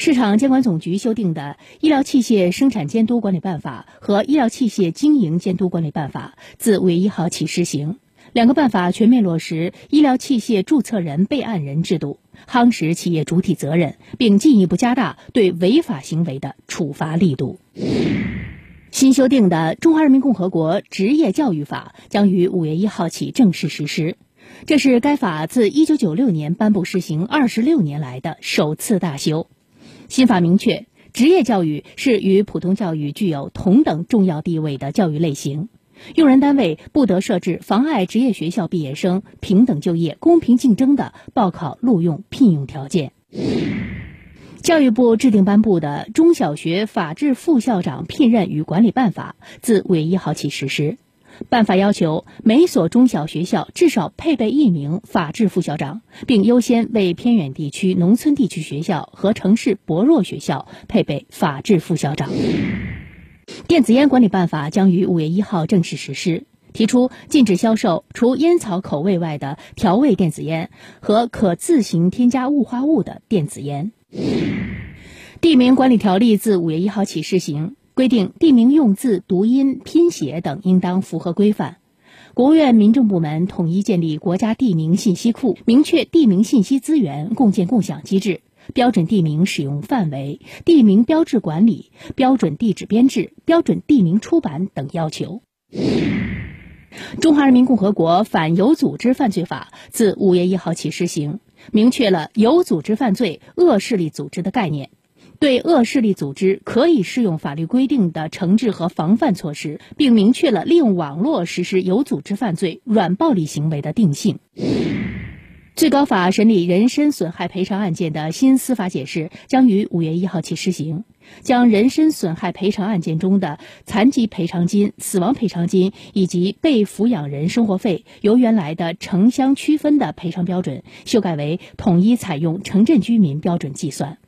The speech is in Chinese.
市场监管总局修订的《医疗器械生产监督管理办法》和《医疗器械经营监督管理办法》自五月一号起施行。两个办法全面落实医疗器械注册人备案人制度，夯实企业主体责任，并进一步加大对违法行为的处罚力度。新修订的《中华人民共和国职业教育法》将于五月一号起正式实施，这是该法自一九九六年颁布施行二十六年来的首次大修。新法明确，职业教育是与普通教育具有同等重要地位的教育类型。用人单位不得设置妨碍职业学校毕业生平等就业、公平竞争的报考、录用、聘用条件。教育部制定颁布的《中小学法制副校长聘任与管理办法》自五月一号起实施。办法要求，每所中小学校至少配备一名法制副校长，并优先为偏远地区、农村地区学校和城市薄弱学校配备法制副校长。电子烟管理办法将于五月一号正式实施，提出禁止销售除烟草口味外的调味电子烟和可自行添加雾化物的电子烟。地名管理条例自五月一号起施行，规定地名用字、读音、拼写等应当符合规范。国务院民政部门统一建立国家地名信息库，明确地名信息资源共建共享机制。标准地名使用范围、地名标志管理、标准地址编制、标准地名出版等要求。中华人民共和国反有组织犯罪法自五月一号起施行，明确了有组织犯罪、恶势力组织的概念，对恶势力组织可以适用法律规定的惩治和防范措施，并明确了利用网络实施有组织犯罪、软暴力行为的定性。最高法审理人身损害赔偿案件的新司法解释将于五月一号起施行，将人身损害赔偿案件中的残疾赔偿金、死亡赔偿金以及被抚养人生活费由原来的城乡区分的赔偿标准修改为统一采用城镇居民标准计算。